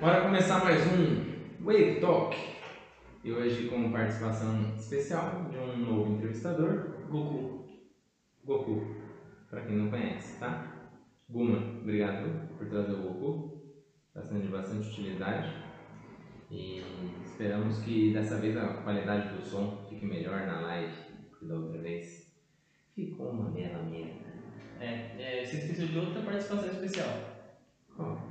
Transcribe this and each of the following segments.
Bora começar mais um Wave Talk. E hoje com participação especial de um novo entrevistador, Goku. Goku, para quem não conhece, tá? Guma, obrigado por trazer o Goku. Está sendo de bastante utilidade. E esperamos que dessa vez a qualidade do som fique melhor na live que da outra vez. Ficou uma bela merda. É, é, você esqueceu de outra participação especial. Qual?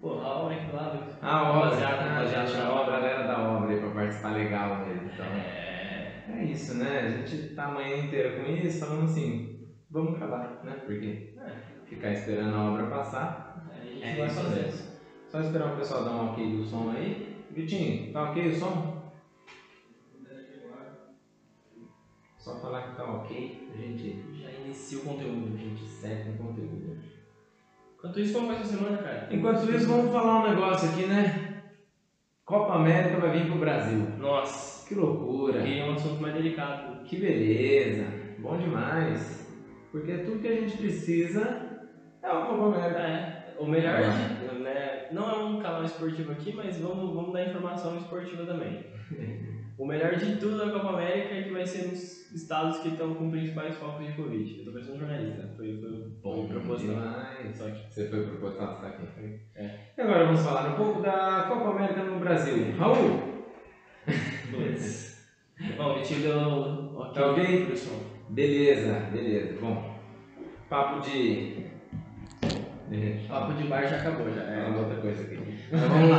Pô, a obra aqui do lado. A obra, Rapaziada, ah, a obra. galera da obra aí pra participar legal mesmo. Então, É, é isso, né? A gente tá a manhã inteira com isso, falando assim, vamos acabar, né? Porque ficar esperando a obra passar, a gente é vai isso fazer. mesmo. Só esperar o pessoal dar um ok do som aí. Vitinho, tá ok o som? Só falar que tá ok, a gente, Já inicia o conteúdo. a gente segue com conteúdo. Enquanto isso, como vai essa semana, cara? Enquanto isso, vamos falar um negócio aqui, né? Copa América vai vir pro Brasil. Nossa, Que loucura! queria um assunto mais delicado. Que beleza! Bom demais! Porque tudo que a gente precisa é uma Copa América. É, o melhor de, né, não é um canal esportivo aqui, mas vamos, vamos dar informação esportiva também. O melhor de tudo da Copa América é que vai ser nos estados que estão com principais focos de Covid. Eu tô um jornalista, foi, foi, foi proposital. Só que Você foi proposital, você tá aqui. É. E agora vamos falar um pouco da Copa América no Brasil. Raul, Putz. Bom, tive o ok, Tá ok? pro som. beleza, beleza. Bom, papo de. Papo de bar já acabou, já. É outra coisa aqui. Mas vamos lá.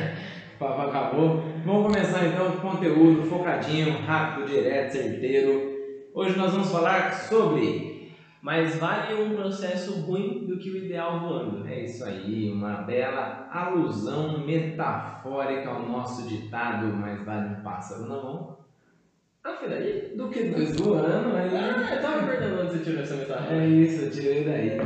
papo acabou. Vamos começar então com conteúdo focadinho, rápido, direto, certeiro. Hoje nós vamos falar sobre. Mas vale um processo ruim do que o ideal voando. É isso aí, uma bela alusão metafórica ao nosso ditado, mais vale um pássaro na mão Ah, foi daí? do que dois voando. Aí... Ah, eu tava perguntando onde você tirou essa metáfora. É isso, eu tirei daí.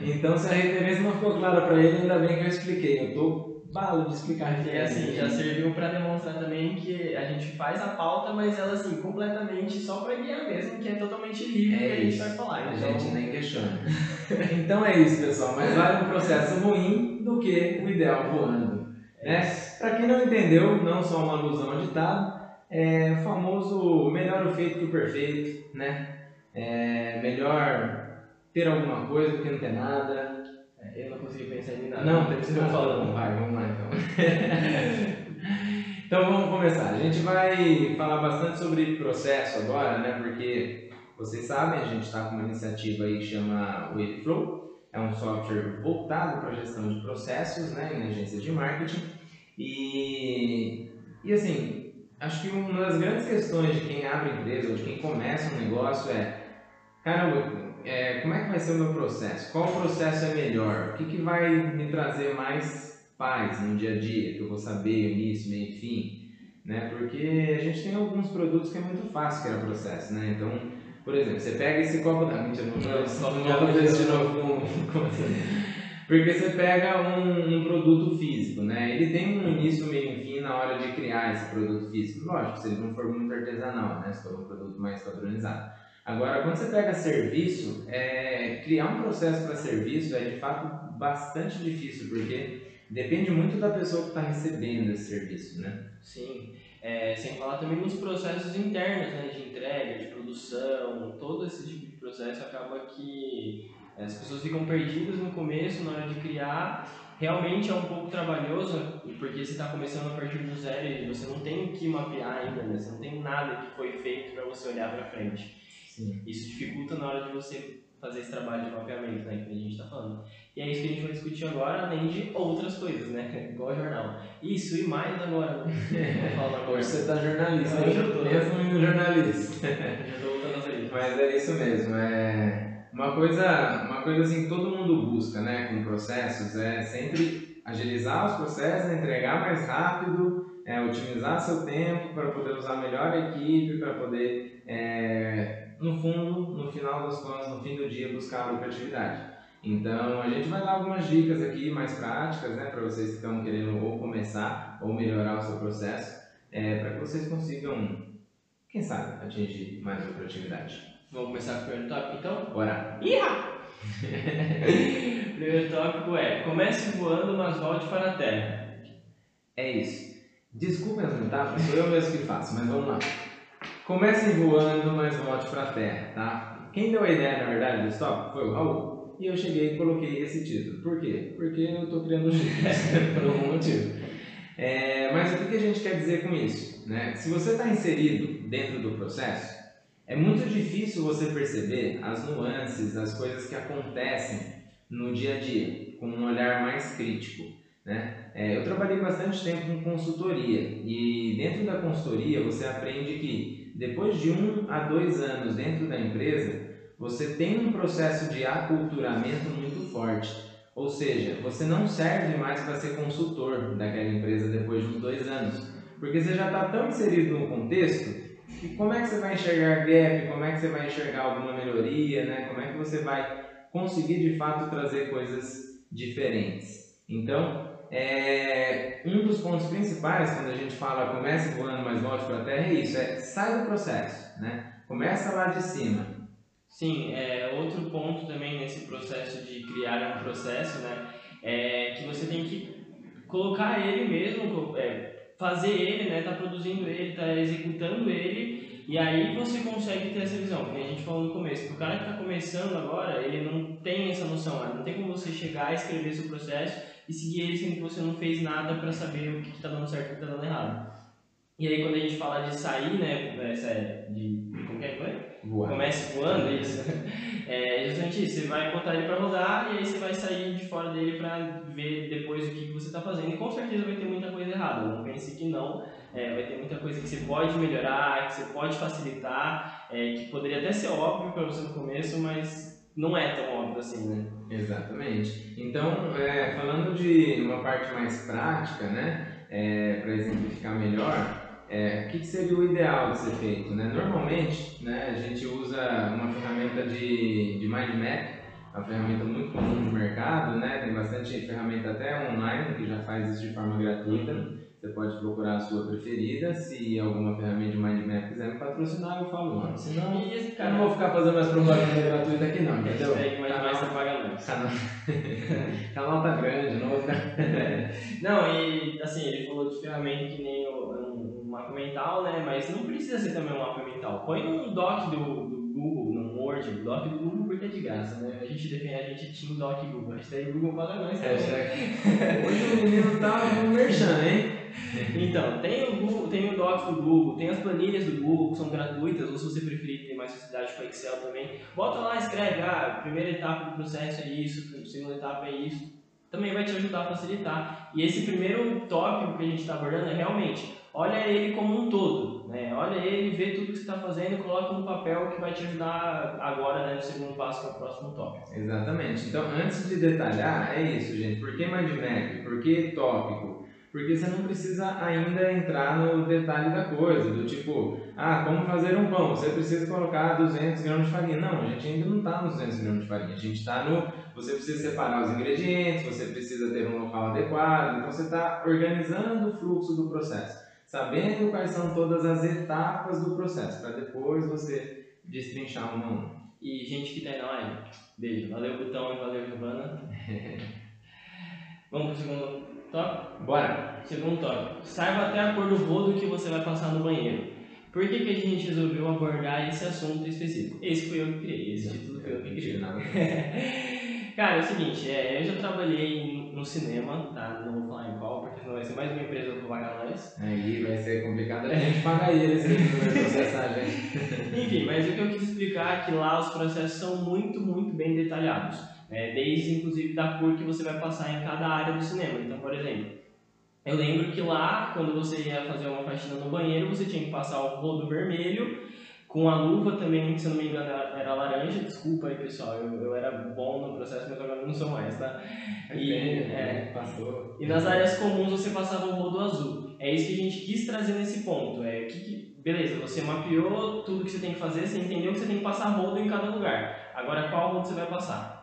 Então, se a referência não ficou clara pra ele, ainda bem que eu expliquei. Eu tô balo de explicar a E referência. assim, já serviu pra demonstrar também que a gente faz a pauta, mas ela assim, completamente só pra guiar mesmo, que é totalmente livre É que a gente vai falar. A Então, gente nem questiona. então é isso, pessoal. Mas vale um processo ruim do que o ideal voando. Né? Para quem não entendeu, não só uma alusão ao ditado, é o famoso melhor o feito que o perfeito, né? É melhor ter alguma coisa do que não ter nada. Eu não consegui pensar em nada. Não, tem que ser falando. Vai, vamos lá então. então vamos começar. A gente vai falar bastante sobre processo agora, né? Porque vocês sabem, a gente está com uma iniciativa aí que chama Waveflow. É um software voltado para a gestão de processos, né? Em agências de marketing. E, e assim, acho que uma das grandes questões de quem abre empresa ou de quem começa um negócio é caramba, é, como é que vai ser o meu processo? Qual processo é melhor? O que, que vai me trazer mais paz no dia a dia? Que eu vou saber início, meio e fim? Né? Porque a gente tem alguns produtos que é muito fácil criar processo, né? Então, por exemplo, você pega esse copo da mentira, não Não, esse copo não de novo com, com você. Porque você pega um, um produto físico, né? Ele tem um início, meio e fim na hora de criar esse produto físico. Lógico, se ele não for muito artesanal, né? Se for um produto mais padronizado. Agora, quando você pega serviço, é, criar um processo para serviço é de fato bastante difícil, porque depende muito da pessoa que está recebendo esse serviço, né? Sim, é, sem falar também nos processos internos, né, de entrega, de produção, todo esse tipo de processo acaba que as pessoas ficam perdidas no começo, na hora de criar. Realmente é um pouco trabalhoso, porque você está começando a partir do zero e você não tem o que mapear ainda, né? Você não tem nada que foi feito para você olhar para frente. Sim. Isso dificulta na hora de você fazer esse trabalho de mapeamento, né, que a gente está falando. E é isso que a gente vai discutir agora, além de outras coisas, né? Igual jornal. Isso e mais agora. Agora. Hoje você está jornalista, Hoje eu tô. jornalista. Já tô voltando às origens. Mas é isso mesmo, é uma coisa, uma coisa assim que todo mundo busca, né, com processos, é sempre agilizar os processos, entregar mais rápido, é, otimizar seu tempo para poder usar melhor a equipe, para poder, é, no fundo, no final das contas, no fim do dia, buscar a lucratividade. Então, a gente vai dar algumas dicas aqui mais práticas, né, para vocês que estão querendo ou começar ou melhorar o seu processo, é, para que vocês consigam, quem sabe, atingir mais lucratividade. Vamos começar com o primeiro tópico, então? Bora! Iha! primeiro tópico é: comece voando, mas volte para a terra. É isso. Desculpem as metáforas, sou eu mesmo que faço, mas vamos lá. Comecem voando, mas volte para a terra, tá? Quem deu a ideia, na verdade, do stop foi o Raul. E eu cheguei e coloquei esse título. Por quê? Porque eu estou criando o por algum motivo. É, mas o que a gente quer dizer com isso? Né? Se você está inserido dentro do processo, é muito difícil você perceber as nuances, as coisas que acontecem no dia a dia, com um olhar mais crítico. Né? É, eu trabalhei bastante tempo com consultoria e dentro da consultoria você aprende que depois de um a dois anos dentro da empresa, você tem um processo de aculturamento muito forte. Ou seja, você não serve mais para ser consultor daquela empresa depois de uns dois anos, porque você já está tão inserido no contexto que como é que você vai enxergar gap, como é que você vai enxergar alguma melhoria, né? como é que você vai conseguir de fato trazer coisas diferentes. Então, é, um dos pontos principais quando a gente fala comece voando, mas volte para a terra é isso, é sai do processo, né? Começa lá de cima, Sim, é, outro ponto também nesse processo de criar um processo, né, é que você tem que colocar ele mesmo, é, fazer ele, né, tá produzindo ele, tá executando ele, e aí você consegue ter essa visão, como a gente falou no começo. O cara que está começando agora, ele não tem essa noção, né? não tem como você chegar, escrever seu processo e seguir ele sendo que você não fez nada para saber o que está dando certo e o que está dando errado. E aí quando a gente fala de sair, né, essa, de, como que é, Voar. comece voando, isso. É justamente isso. Você vai botar ele para rodar e aí você vai sair de fora dele para ver depois o que você está fazendo. E com certeza vai ter muita coisa errada. Não pense que não. É, vai ter muita coisa que você pode melhorar, que você pode facilitar, é, que poderia até ser óbvio para você no começo, mas não é tão óbvio assim, né? Exatamente. Então, é, falando de uma parte mais prática, né, é, para exemplificar melhor, é, o que, seria o ideal de ser feito? Né? Normalmente, né, a gente usa uma ferramenta de, de mind map, uma ferramenta muito comum no mercado, né? tem bastante ferramenta até online que já faz isso de forma gratuita. Você pode procurar a sua preferida. Se alguma ferramenta de mind map quiser me patrocinar, eu falo não. Senão, cara, eu não vou ficar fazendo mais propaganda gratuita aqui, não. Entendeu? É que mais canal, você paga mais. Canal, canal tá grande, não vou ficar. não, e assim, ele falou de ferramenta que nem um, um mapa mental, né? Mas não precisa ser também um mapa mental. Põe um doc do, do Google, no Word, o doc do Google porque é de graça, né? A gente defende, a gente tinha o doc Google. A gente tem Google paga nós. É, Hoje o menino tá no merchan, hein? então, tem o, Google, tem o Docs do Google, tem as planilhas do Google que são gratuitas, ou se você preferir ter mais facilidade com Excel também, bota lá, escreve, ah, a primeira etapa do processo é isso, a segunda etapa é isso, também vai te ajudar a facilitar. E esse primeiro tópico que a gente está abordando é realmente, olha ele como um todo, né? olha ele, vê tudo que você está fazendo e coloca no papel que vai te ajudar agora né, no segundo passo, que é o próximo tópico. Exatamente. Então, antes de detalhar, é isso, gente. Por que mindmap? Por que tópico? Porque você não precisa ainda entrar no detalhe da coisa, do tipo, ah, como fazer um pão, você precisa colocar 200 gramas de farinha. Não, a gente ainda não está nos 200 gramas de farinha, a gente está no, você precisa separar os ingredientes, você precisa ter um local adequado, então você está organizando o fluxo do processo, sabendo quais são todas as etapas do processo, para depois você destrinchar uma a uma. E gente que está aí na live, beijo, valeu Butão e valeu Giovana. Vamos para o segundo Top? Bora! Segundo tópico. Saiba até a cor do rodo que você vai passar no banheiro. Por que, que a gente resolveu abordar esse assunto específico? Esse fui eu que criei, esse título foi eu que criei. Cara, é o seguinte, é, eu já trabalhei no cinema, tá? Não vou falar em qual, porque senão vai ser mais uma empresa vai pagar nós. Aí vai ser complicado a gente pagar eles, né? processar a gente. Enfim, mas o que eu quis explicar é que lá os processos são muito, muito bem detalhados. É, desde inclusive da cor que você vai passar em cada área do cinema. Então, por exemplo, eu lembro que lá, quando você ia fazer uma faxina no banheiro, você tinha que passar o rodo vermelho, com a luva também, se eu não me engano, era laranja. Desculpa aí, pessoal, eu, eu era bom no processo, mas agora não sou mais, tá? E, é, passou. e nas áreas comuns você passava o rodo azul. É isso que a gente quis trazer nesse ponto. É, que, que, beleza, você mapeou tudo que você tem que fazer, você entendeu que você tem que passar rodo em cada lugar. Agora, qual rodo você vai passar?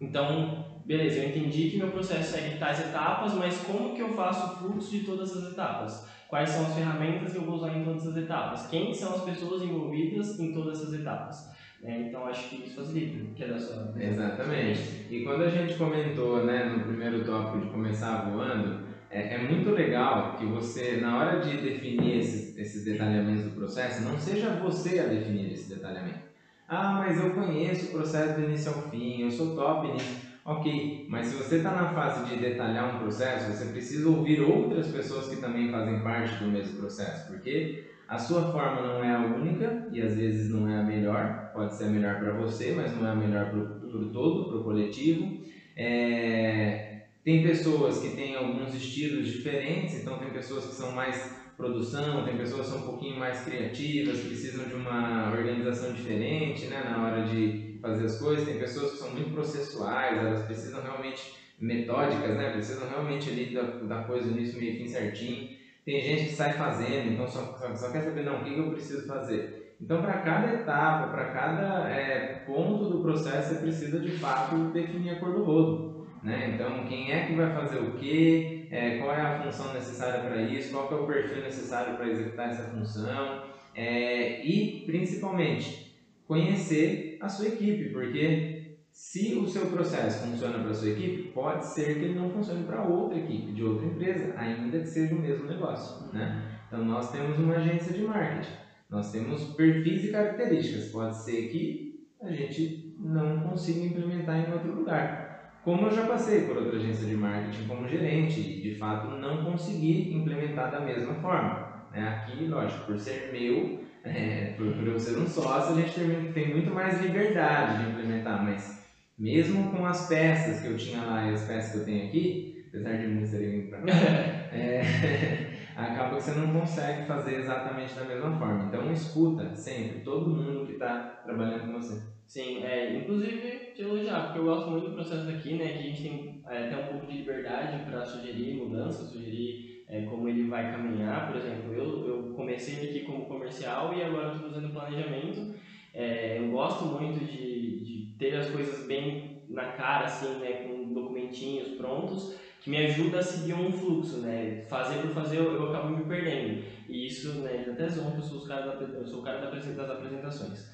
Então, beleza, eu entendi que meu processo segue tais etapas, mas como que eu faço o fluxo de todas as etapas? Quais são as ferramentas que eu vou usar em todas as etapas? Quem são as pessoas envolvidas em todas essas etapas? Né? Então acho que isso facilita, que é da sua. Exatamente. E quando a gente comentou né, no primeiro tópico de começar voando, é, é, muito legal que você, na hora de definir esses, esses detalhamentos do processo, não seja você a definir esse detalhamento. Ah, mas eu conheço o processo do início ao fim, eu sou top nisso. Ok, mas se você está na fase de detalhar um processo, você precisa ouvir outras pessoas que também fazem parte do mesmo processo, porque a sua forma não é a única e às vezes não é a melhor, pode ser a melhor para você, mas não é a melhor para o todo, para o coletivo. É... Tem pessoas que têm alguns estilos diferentes, então tem pessoas que são mais produção, tem pessoas que são um pouquinho mais criativas, precisam de uma organização diferente né, na hora de fazer as coisas, tem pessoas que são muito processuais, elas precisam realmente metódicas, né, precisam realmente ali da, da coisa início, meio fim certinho. Tem gente que sai fazendo, então só, só, só quer saber, não, o que, que eu preciso fazer? Então, para cada etapa, para cada é, ponto do processo, você precisa de fato definir a cor do rodo. Né? Então, quem é que vai fazer o quê? É, qual é a função necessária para isso? Qual é o perfil necessário para executar essa função? É, e, principalmente, conhecer a sua equipe, porque se o seu processo funciona para a sua equipe, pode ser que ele não funcione para outra equipe de outra empresa, ainda que seja o mesmo negócio. Né? Então, nós temos uma agência de marketing, nós temos perfis e características. Pode ser que a gente não consiga implementar em outro lugar. Como eu já passei por outra agência de marketing como gerente e de fato não consegui implementar da mesma forma. Né? Aqui, lógico, por ser meu, é, por, por eu ser um sócio, a gente tem, tem muito mais liberdade de implementar, mas mesmo com as peças que eu tinha lá e as peças que eu tenho aqui, apesar de não serem para cá, é, acaba que você não consegue fazer exatamente da mesma forma. Então escuta sempre todo mundo que está trabalhando com você. Sim, é, inclusive te elogiar, porque eu gosto muito do processo daqui, né, que a gente tem é, até um pouco de liberdade para sugerir mudanças, sugerir é, como ele vai caminhar. Por exemplo, eu, eu comecei aqui como comercial e agora estou fazendo planejamento. É, eu gosto muito de, de ter as coisas bem na cara, assim, né, com documentinhos prontos, que me ajuda a seguir um fluxo, né? Fazer por fazer eu, eu acabo me perdendo. E isso, né, até zoam eu sou, os cara da, eu sou o cara das apresentações.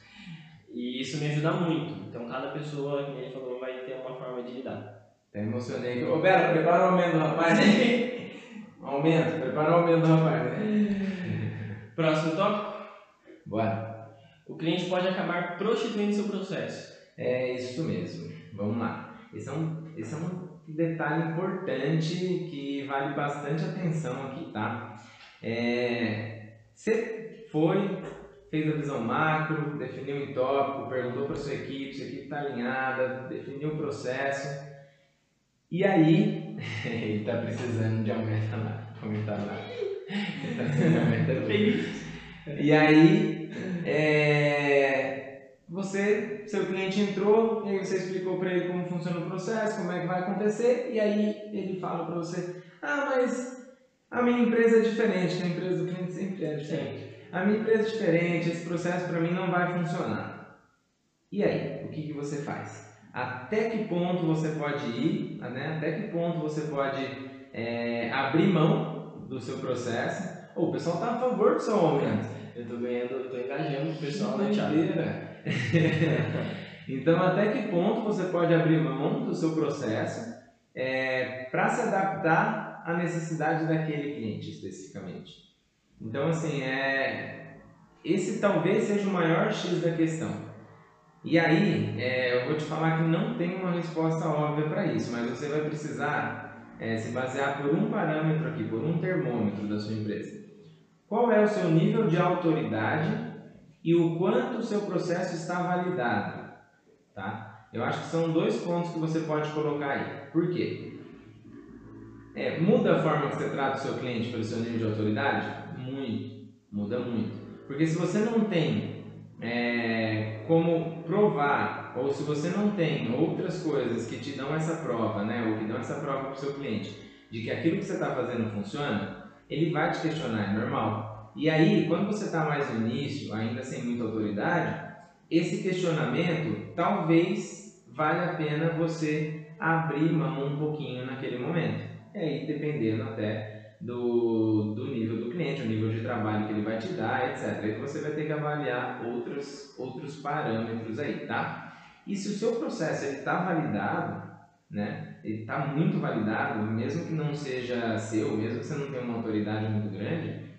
E isso me ajuda muito. Então, cada pessoa, como ele falou, vai ter uma forma de lidar. Até emocionei. Ô, Bela, prepara o aumento do rapaz. aumento, prepara o aumento do rapaz. Próximo tópico? Bora. O cliente pode acabar prostituindo seu processo. É isso mesmo. Vamos lá. Esse é um, esse é um detalhe importante que vale bastante atenção aqui, tá? É, você foi, fez a visão macro, definiu um tópico, perguntou para sua equipe, sua equipe está alinhada, definiu o processo. E aí, ele está precisando de aumento lá, aumentar lá. Ele tá precisando de aumento E aí, é, você, seu cliente entrou, e aí você explicou para ele como funciona o processo, como é que vai acontecer, e aí ele fala para você: Ah, mas a minha empresa é diferente, a empresa do cliente sempre é diferente. A minha empresa é diferente, esse processo para mim não vai funcionar. E aí, o que, que você faz? Até que ponto você pode ir, né? até que ponto você pode é, abrir mão do seu processo? Ou o pessoal está a favor do seu aumento. Eu estou ganhando, estou engajando o pessoal na Thiago. então, até que ponto você pode abrir mão do seu processo é, para se adaptar à necessidade daquele cliente especificamente? Então, assim, é, esse talvez seja o maior X da questão. E aí, é, eu vou te falar que não tem uma resposta óbvia para isso, mas você vai precisar é, se basear por um parâmetro aqui, por um termômetro da sua empresa. Qual é o seu nível de autoridade e o quanto o seu processo está validado. Tá? Eu acho que são dois pontos que você pode colocar aí. Por quê? É, muda a forma que você trata o seu cliente pelo seu nível de autoridade? Muito. Muda muito. Porque se você não tem é, como provar, ou se você não tem outras coisas que te dão essa prova, né, ou que dão essa prova para o seu cliente, de que aquilo que você está fazendo funciona, ele vai te questionar, é normal. E aí, quando você está mais no início, ainda sem muita autoridade, esse questionamento talvez valha a pena você abrir mão um pouquinho naquele momento. E aí, dependendo até do, do nível do cliente, o nível de trabalho que ele vai te dar, etc. Aí você vai ter que avaliar outros, outros parâmetros aí, tá? E se o seu processo está validado, né? Ele está muito validado, mesmo que não seja seu, mesmo que você não tenha uma autoridade muito grande,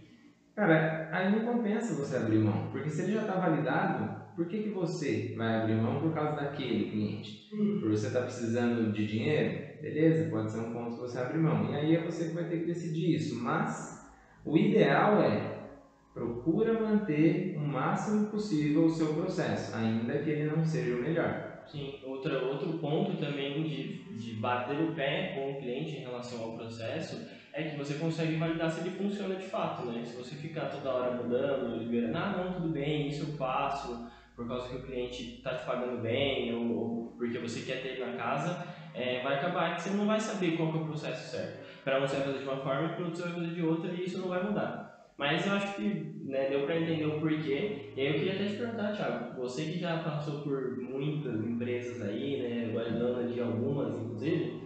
cara, aí não compensa você abrir mão, porque se ele já está validado, por que, que você vai abrir mão por causa daquele cliente? Por você estar tá precisando de dinheiro? Beleza, pode ser um ponto que você abre mão. E aí é você que vai ter que decidir isso. Mas o ideal é procura manter o máximo possível o seu processo, ainda que ele não seja o melhor. Sim, outra, outro ponto também de, de bater o pé com o cliente em relação ao processo é que você consegue validar se ele funciona de fato, né? Se você ficar toda hora mudando, liberando, ah, não, tudo bem, isso eu faço, por causa que o cliente está te pagando bem ou, ou, porque você quer ter na casa, é, vai acabar que você não vai saber qual é o processo certo. Para um você vai fazer de uma forma, para outro você vai fazer de outra e isso não vai mudar. Mas eu acho que né, deu para entender o porquê. E aí eu queria até te perguntar, Thiago, você que já passou por muitas empresas aí, né, agora dona de algumas inclusive,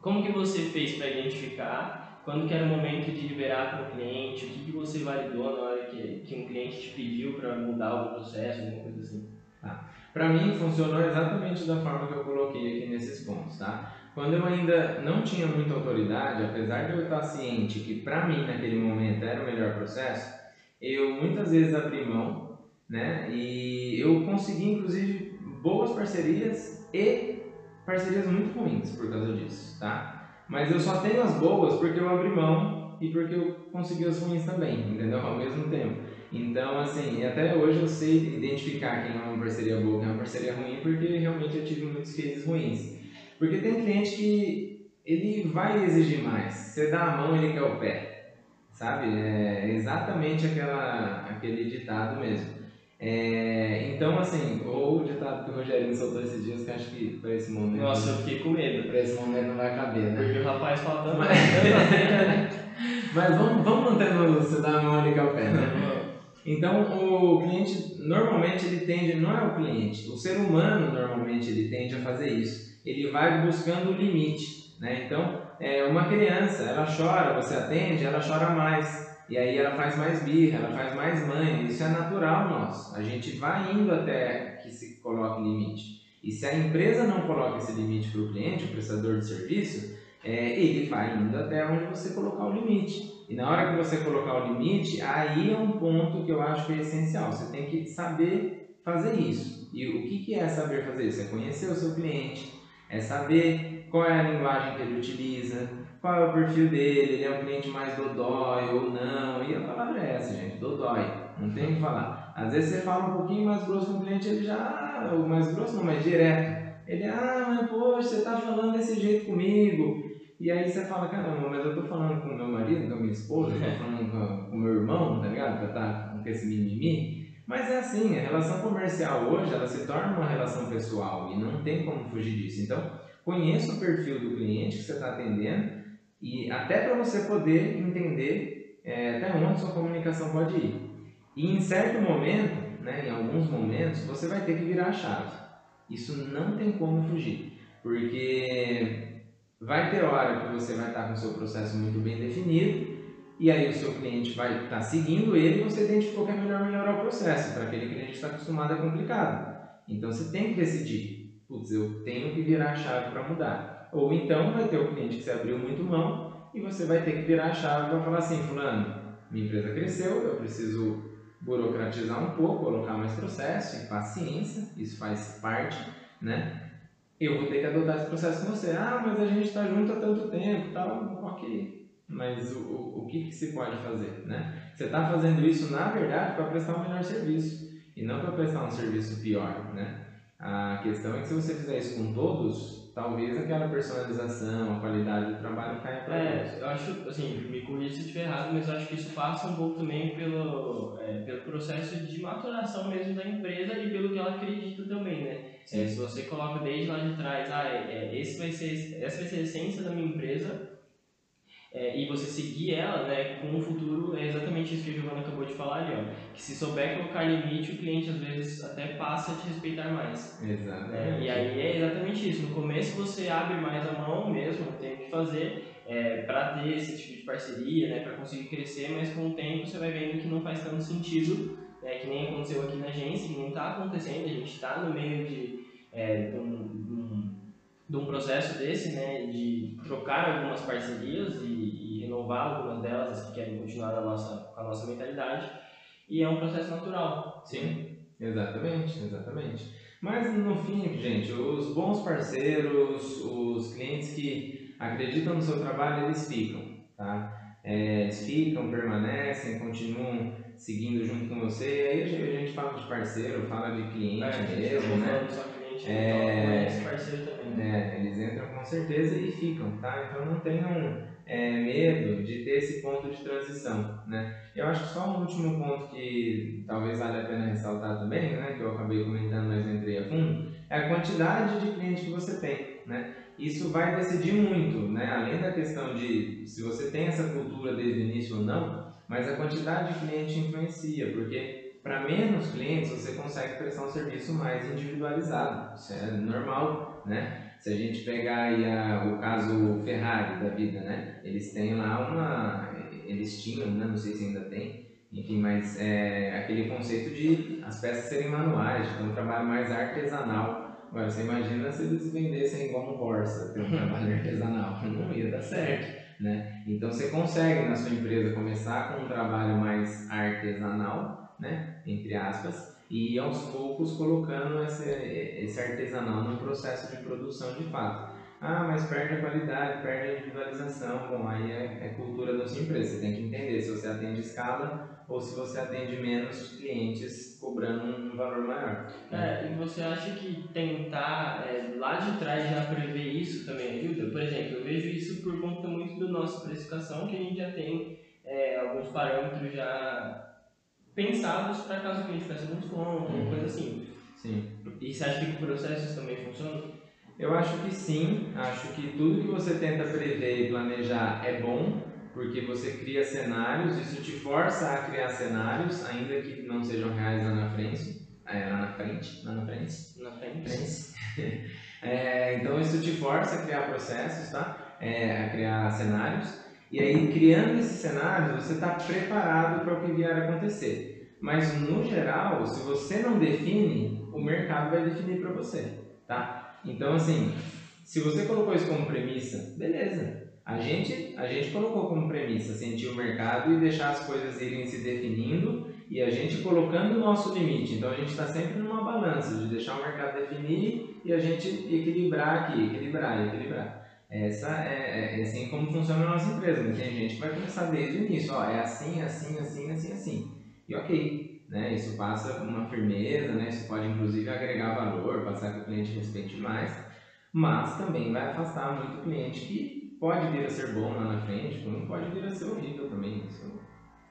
como que você fez para identificar quando que era o momento de liberar para o cliente, o que, que você validou na hora que, que um cliente te pediu para mudar o processo, alguma coisa assim? Tá. Para mim funcionou exatamente da forma que eu coloquei aqui nesses pontos, tá? Quando eu ainda não tinha muita autoridade, apesar de eu estar ciente que para mim naquele momento era o melhor processo, eu muitas vezes abri mão, né? E eu consegui inclusive boas parcerias e parcerias muito ruins por causa disso, tá? Mas eu só tenho as boas porque eu abri mão e porque eu consegui as ruins também, entendeu? Ao mesmo tempo. Então, assim, até hoje eu sei identificar quem é uma parceria boa quem é uma parceria ruim porque realmente eu tive muitos cases ruins. Porque tem cliente que ele vai exigir mais. Você dá a mão, ele quer o pé. Sabe? É exatamente aquela, aquele ditado mesmo. É, então, assim, ou o ditado que o Rogério soltou esses dias, que acho que para esse momento. Nossa, eu fiquei com medo. Para esse momento não vai caber, né? Porque o rapaz fala tanto. Mas, Mas vamos, vamos mantendo você dar a mão, ele quer o pé, né? Então, o cliente, normalmente, ele tende, não é o cliente, o ser humano, normalmente, ele tende a fazer isso ele vai buscando o limite. Né? Então, é, uma criança, ela chora, você atende, ela chora mais. E aí ela faz mais birra, ela faz mais mãe. Isso é natural nosso. A gente vai indo até que se coloque limite. E se a empresa não coloca esse limite para o cliente, o prestador de serviço, é, ele vai indo até onde você colocar o limite. E na hora que você colocar o limite, aí é um ponto que eu acho que é essencial. Você tem que saber fazer isso. E o que é saber fazer isso? É conhecer o seu cliente, é saber qual é a linguagem que ele utiliza, qual é o perfil dele, ele é um cliente mais dodói ou não. E a palavra é essa, gente, dodói. Não tem o que falar. Às vezes você fala um pouquinho mais grosso com o cliente, ele já. Ou mais grosso não, mais direto. Ele, ah, mas poxa, você está falando desse jeito comigo. E aí você fala, caramba, mas eu tô falando com meu marido, com a minha esposa, eu tô falando com meu irmão, tá ligado? Pra tá com esse mimimi. Mas é assim, a relação comercial hoje ela se torna uma relação pessoal e não tem como fugir disso. Então, conheça o perfil do cliente que você está atendendo e até para você poder entender é, até onde sua comunicação pode ir. E em certo momento, né, em alguns momentos, você vai ter que virar a chave. Isso não tem como fugir, porque vai ter hora que você vai estar com o seu processo muito bem definido e aí o seu cliente vai estar tá seguindo ele e você identificou que é melhor melhorar o processo. Para aquele cliente que está acostumado é complicado. Então você tem que decidir, putz, eu tenho que virar a chave para mudar. Ou então vai ter o cliente que se abriu muito mão e você vai ter que virar a chave para falar assim, fulano, minha empresa cresceu, eu preciso burocratizar um pouco, colocar mais processo e paciência, isso faz parte, né? Eu vou ter que adotar esse processo com você. Ah, mas a gente está junto há tanto tempo, tal, ok mas o, o que, que se pode fazer, né? Você está fazendo isso, na verdade, para prestar um melhor serviço e não para prestar um serviço pior, né? A questão é que se você fizer isso com todos, talvez aquela personalização, a qualidade do trabalho caia para É, eu acho, assim, me corrija se estiver errado, mas eu acho que isso passa um pouco também pelo, é, pelo processo de maturação mesmo da empresa e pelo que ela acredita também, né? É, se você coloca desde lá de trás, ah, é, é, esse vai ser, essa vai ser a essência da minha empresa, é, e você seguir ela né, com o futuro, é exatamente isso que a Giovana acabou de falar ali, ó, que se souber colocar limite, o cliente às vezes até passa a te respeitar mais. Exatamente. É, e aí é exatamente isso, no começo você abre mais a mão mesmo, tem que fazer, é, para ter esse tipo de parceria, né, para conseguir crescer, mas com o tempo você vai vendo que não faz tanto sentido, né, que nem aconteceu aqui na agência, que nem está acontecendo, a gente está no meio de, é, de, um, de, um, processo desse, né, de trocar algumas parcerias e renovar algumas delas, as que querem continuar a nossa, com a nossa mentalidade, e é um processo natural. Sim, exatamente, exatamente. Mas no fim, gente, os bons parceiros, os clientes que acreditam no seu trabalho, eles ficam, tá? É, eles ficam, permanecem, continuam seguindo junto com você. Aí a gente fala de parceiro, fala de cliente é, mesmo, né? Cliente, é, esse parceiro também. É, eles entram com certeza e ficam, tá? Então não tenham é, medo de ter esse ponto de transição, né? Eu acho que só um último ponto que talvez valha a pena ressaltar também, né? Que eu acabei comentando, mas entrei a fundo, é a quantidade de clientes que você tem, né? Isso vai decidir muito, né? Além da questão de se você tem essa cultura desde o início ou não, mas a quantidade de cliente influencia, porque para menos clientes você consegue prestar um serviço mais individualizado, isso é normal, né? Se a gente pegar aí a, o caso Ferrari da vida, né? Eles têm lá uma. Eles tinham, né? não sei se ainda tem, enfim, mas é aquele conceito de as peças serem manuais, de ter um trabalho mais artesanal. Agora, você imagina se eles vendessem igual um Corsa, ter um trabalho artesanal, não ia dar certo. Né? Então você consegue na sua empresa começar com um trabalho mais artesanal, né? entre aspas, e aos poucos colocando esse, esse artesanal no processo de produção de fato. Ah, mas perde a qualidade, perde a individualização. Bom, aí é, é cultura da sua empresa. Você tem que entender se você atende escala ou se você atende menos clientes cobrando um valor maior. É, e você acha que tentar é, lá de trás já prever isso também ajuda? Por exemplo, eu vejo isso por conta muito da nossa precificação, que a gente já tem é, alguns parâmetros já pensados para caso o cliente peça muito desconto, uhum. coisa assim. Sim. E você acha que processos também funcionam? Eu acho que sim, acho que tudo que você tenta prever e planejar é bom, porque você cria cenários, isso te força a criar cenários, ainda que não sejam reais lá na frente. É, lá na frente, lá na frente. Na frente. é, então isso te força a criar processos, tá? É, a criar cenários. E aí, criando esses cenários, você está preparado para o que vier a acontecer. Mas, no geral, se você não define, o mercado vai definir para você, tá? Então, assim, se você colocou isso como premissa, beleza. A gente, a gente colocou como premissa sentir o mercado e deixar as coisas irem se definindo e a gente colocando o nosso limite. Então, a gente está sempre numa balança de deixar o mercado definir e a gente equilibrar aqui, equilibrar, equilibrar. Essa é, é, é, assim como funciona a nossa empresa. Né? Tem gente que vai começar desde o início, ó, é assim, assim, assim, assim, assim. E ok, né? Isso passa uma firmeza, né? Isso pode inclusive agregar valor, passar que o cliente respeite mais, mas também vai afastar muito cliente que pode vir a ser bom lá na frente, como pode vir a ser horrível também. Isso.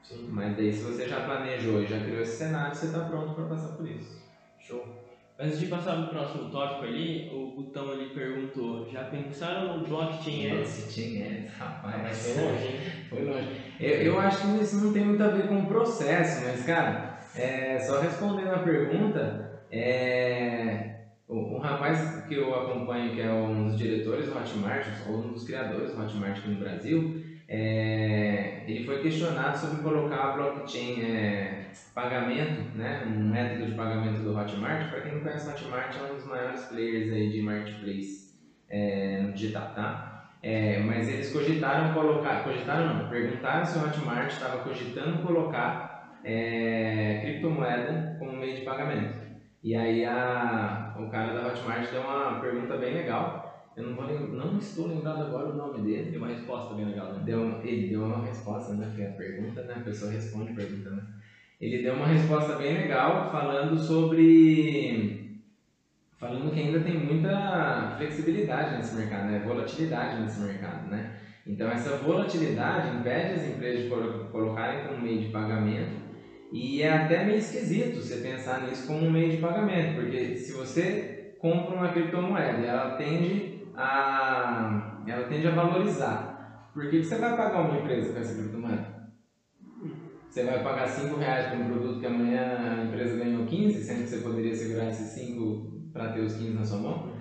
Sim. Mas daí se você já planejou e já criou esse cenário, você está pronto para passar por isso. Show. Antes de passar para o próximo tópico ali, o Gutão ali perguntou, já pensaram no blockchain ads? Blockchain ads, rapaz. Mas foi longe, hein? Foi longe. Eu, eu acho que isso não tem muito a ver com o processo, mas, cara, é, só respondendo a pergunta, é, um rapaz que eu acompanho, que é um dos diretores do Hotmart, ou um dos criadores do Hotmart aqui no Brasil, é, ele foi questionado sobre colocar a blockchain é, pagamento, né, um método de pagamento do Hotmart. Para quem não conhece o Hotmart, é um dos maiores players aí de marketplace é, no digital, tá? É, mas eles cogitaram colocar, cogitaram não, perguntaram se o Hotmart estava cogitando colocar é, criptomoeda como meio de pagamento. E aí a, o cara da Hotmart deu uma pergunta bem legal eu não, vou não estou lembrado agora o nome dele. Deu uma resposta bem legal, né? Deu, ele deu uma resposta, né? Que a pergunta, né? A pessoa responde pergunta, né? Ele deu uma resposta bem legal falando sobre. Falando que ainda tem muita flexibilidade nesse mercado, né? Volatilidade nesse mercado, né? Então, essa volatilidade impede as empresas de colocarem como meio de pagamento e é até meio esquisito você pensar nisso como um meio de pagamento, porque se você compra uma criptomoeda ela tende a, ela tende a valorizar. Por que você vai pagar uma empresa com essa criptomoeda? Você vai pagar 5 reais por um produto que amanhã a empresa ganhou 15, sendo que você poderia segurar esses 5 para ter os 15 na sua mão?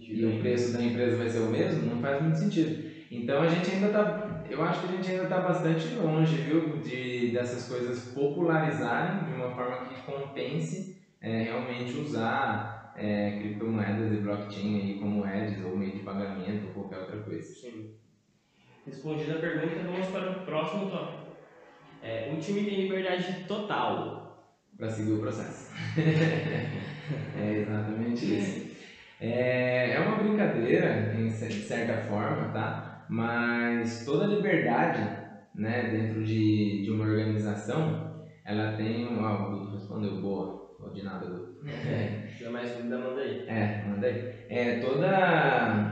E o preço da empresa vai ser o mesmo? Não faz muito sentido. Então a gente ainda está, eu acho que a gente ainda está bastante longe, viu, de dessas coisas popularizarem de uma forma que compense é, realmente usar é, criptomoedas e blockchain aí como moedas ou meio de pagamento ou qualquer outra coisa. Sim. Respondida a pergunta, vamos para o próximo tópico. É, o time tem liberdade total. Para seguir o processo. é exatamente isso. É, é uma brincadeira, de certa forma, tá? Mas toda liberdade, né, dentro de, de uma organização, ela tem. Ah, o Guto respondeu, boa. De nada, Guto. É, mais dúvida, manda aí. É, manda aí. É, toda,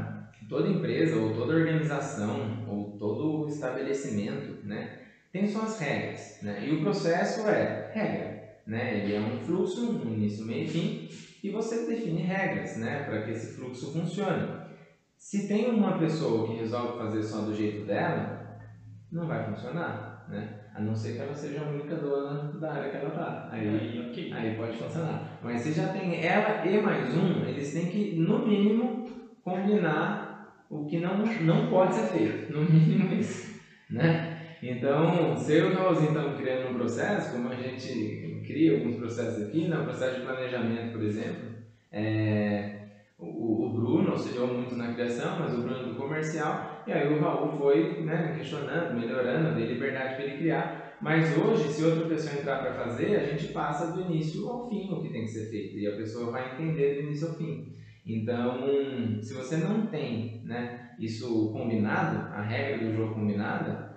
toda empresa, ou toda organização, ou todo estabelecimento, né, tem suas regras, né? E o processo é regra, né? Ele é um fluxo, um início, meio e fim, e você define regras, né, para que esse fluxo funcione. Se tem uma pessoa que resolve fazer só do jeito dela, não vai funcionar, né? A não ser que ela seja a única dona da área que ela. Aí, aí, okay. aí pode funcionar. Mas se já tem ela e mais um, eles têm que, no mínimo, combinar o que não, não pode ser feito. No mínimo isso. Né? Então, se eu e o Raulzinho estamos criando um processo, como a gente cria alguns processos aqui, no né? processo de planejamento, por exemplo, é, o, o Bruno auxiliou muito na criação, mas o Bruno do comercial, e aí o Raul foi né, questionando, melhorando, dei liberdade para ele criar. Mas hoje, se outra pessoa entrar para fazer, a gente passa do início ao fim o que tem que ser feito, e a pessoa vai entender do início ao fim. Então, se você não tem né, isso combinado, a regra do jogo combinada,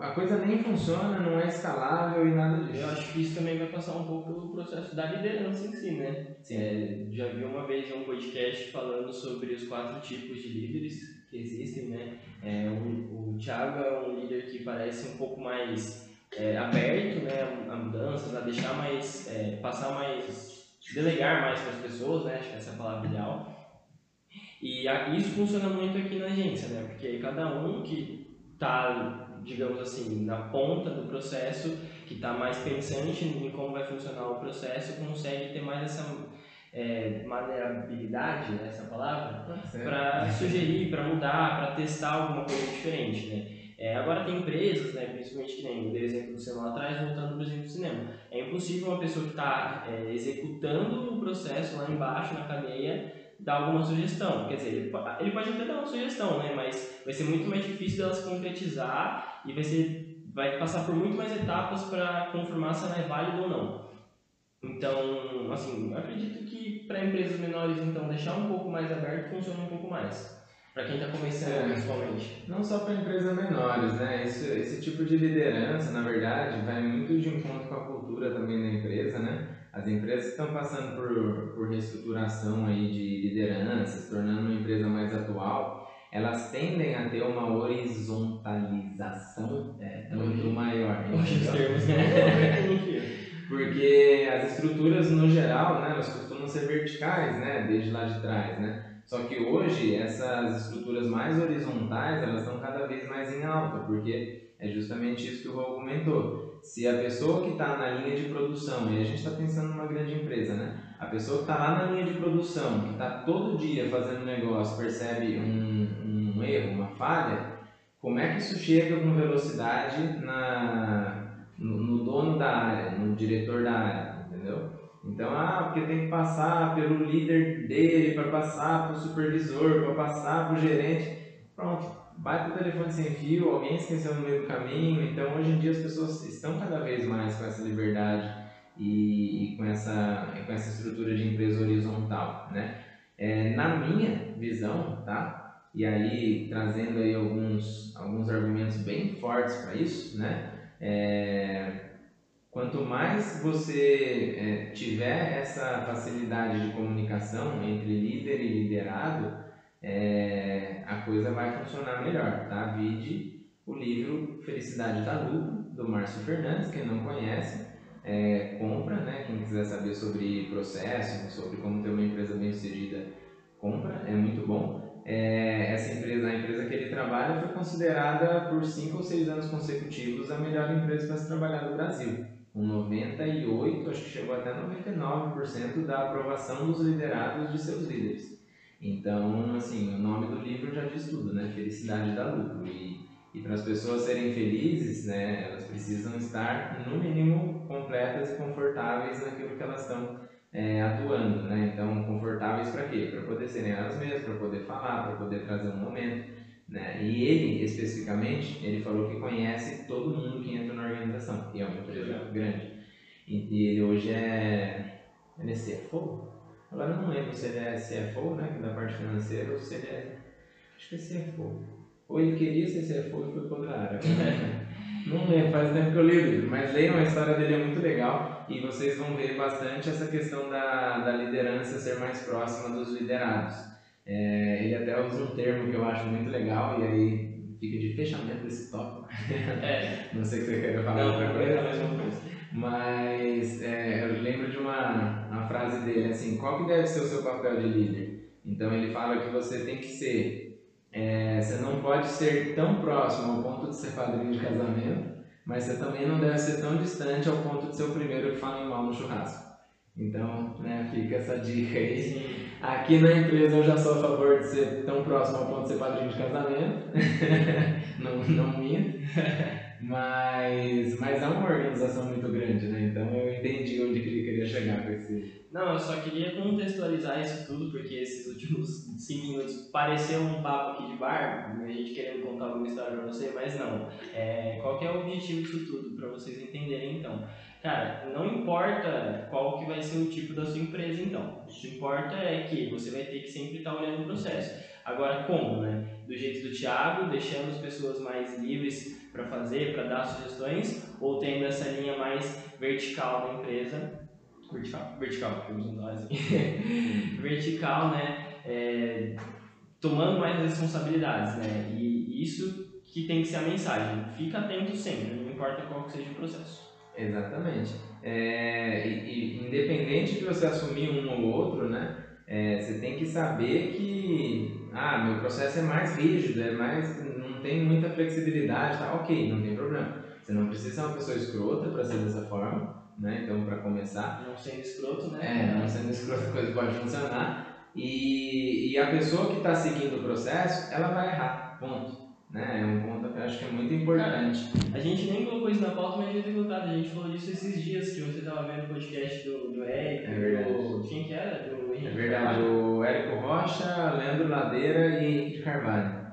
a coisa nem funciona, não é escalável e nada disso. Eu acho que isso também vai passar um pouco pelo processo da liderança em si, né? Sim. É, já vi uma vez um podcast falando sobre os quatro tipos de líderes que existem, né? É, o, o Thiago é um líder que parece um pouco mais é, aberto, né, a mudanças, a deixar mais, é, passar mais, delegar mais para as pessoas, né? Acho que essa é a palavra ideal. E a, isso funciona muito aqui na agência, né? Porque cada um que está, digamos assim, na ponta do processo, que está mais pensante em como vai funcionar o processo, consegue ter mais essa é, maneirabilidade, né, essa palavra, ah, para sugerir, para mudar, para testar alguma coisa diferente, né? É, agora tem empresas, né, principalmente que nem o exemplo do cinema lá atrás, voltando para o exemplo do cinema. É impossível uma pessoa que está é, executando o processo lá embaixo na cadeia dar alguma sugestão. Quer dizer, ele pode, ele pode até dar uma sugestão, né? Mas vai ser muito mais difícil dela se concretizar e vai, ser, vai passar por muito mais etapas para confirmar se ela é válida ou não. Então, assim, acredito que para empresas menores, então, deixar um pouco mais aberto funciona um pouco mais. Para quem está começando, é, principalmente. Não só para empresas menores, né? Esse, esse tipo de liderança, na verdade, vai muito de encontro com a cultura também da empresa, né? As empresas estão passando por, por reestruturação aí de liderança, se tornando uma empresa mais atual, elas tendem a ter uma horizontalização é, muito maior. Os termos Porque as estruturas, no geral, né, elas costumam ser verticais, né, desde lá de trás, né? Só que hoje, essas estruturas mais horizontais, elas estão cada vez mais em alta, porque é justamente isso que o Raul comentou. Se a pessoa que está na linha de produção, e a gente está pensando numa grande empresa, né? A pessoa que está lá na linha de produção, que está todo dia fazendo negócio, percebe um, um erro, uma falha, como é que isso chega com velocidade na, no, no dono da área, no diretor da área, entendeu? Então, ah, porque tem que passar pelo líder dele, para passar para o supervisor, para passar para o gerente. Pronto, bate o telefone sem fio, alguém esqueceu no meio do caminho. Então, hoje em dia, as pessoas estão cada vez mais com essa liberdade e, e com, essa, com essa estrutura de empresa horizontal, né? É, na minha visão, tá? E aí, trazendo aí alguns, alguns argumentos bem fortes para isso, né? É, quanto mais você é, tiver essa facilidade de comunicação entre líder e liderado, é, a coisa vai funcionar melhor, tá? Vide o livro Felicidade da Lupa, do Márcio Fernandes, quem não conhece, é, compra, né? Quem quiser saber sobre processo, sobre como ter uma empresa bem sucedida, compra, é muito bom. É, essa empresa, a empresa que ele trabalha, foi considerada por 5 ou 6 anos consecutivos a melhor empresa para se trabalhar no Brasil. Com 98, acho que chegou até 99% da aprovação dos liderados de seus líderes. Então, assim, o nome do livro já diz tudo, né? Felicidade dá lucro. E, e para as pessoas serem felizes, né, elas precisam estar, no mínimo, completas e confortáveis naquilo que elas estão é, atuando, né? Então, confortáveis para quê? Para poder serem elas mesmas, para poder falar, para poder trazer um momento, né? E ele, especificamente, ele falou que conhece todo mundo que entra na organização, que é uma empresa grande. E ele hoje é, ele é CFO? Agora eu não lembro se ele é CFO, né, da parte financeira, ou se ele é, acho que é CFO. Ou ele queria ser CFO e foi para outra área. não lembro, faz tempo que eu li o livro, mas leiam, a história dele é muito legal e vocês vão ver bastante essa questão da, da liderança ser mais próxima dos liderados. É, ele até usa um termo que eu acho muito legal e aí fica de fechamento desse tópico. É. não sei se você quer falar não, outra coisa. Mas é, eu lembro de uma, uma frase dele assim, qual que deve ser o seu papel de líder? Então ele fala que você tem que ser, é, você não pode ser tão próximo ao ponto de ser padrinho de casamento, mas você também não deve ser tão distante ao ponto de ser o primeiro que fala mal no churrasco. Então, né, fica essa dica aí. Aqui na empresa eu já sou a favor de ser tão próximo ao ponto de ser padrinho de casamento. não, não minto. Mas, mas é uma organização muito grande, né? Então eu entendi onde que ele queria chegar com esse. Não, eu só queria contextualizar isso tudo, porque esses últimos 5 minutos pareceu um papo aqui de bar, a gente querendo contar alguma história pra você, mas não. É, qual é o objetivo disso tudo, para vocês entenderem então? Cara, não importa qual que vai ser o tipo da sua empresa então. O que importa é que você vai ter que sempre estar olhando o processo. Agora, como, né? Do jeito do Thiago, deixando as pessoas mais livres para fazer, para dar sugestões, ou tendo essa linha mais vertical da empresa. Vertical? Vertical, porque usando nós vertical, né? É, tomando mais responsabilidades, né? E isso que tem que ser a mensagem. Fica atento sempre, não importa qual que seja o processo. Exatamente. É, e, e, independente de você assumir um ou outro, né? É, você tem que saber que ah, meu processo é mais rígido, é mais, tem muita flexibilidade, tá? Ok, não tem problema. Você não precisa ser uma pessoa escrota para ser dessa forma, né? Então, para começar. Não sendo escroto, né? É, não sendo escroto, a coisa pode funcionar. E, e a pessoa que está seguindo o processo, ela vai errar, ponto. Né? É um ponto que eu acho que é muito importante. Cara, a gente nem colocou isso na pauta, mas a gente tem colocado. A gente falou disso esses dias que você estava vendo o podcast do, do Érico. É verdade. Do, quem que era? Do Henrique É verdade. O Érico Rocha, Leandro Ladeira e Henrique Carvalho.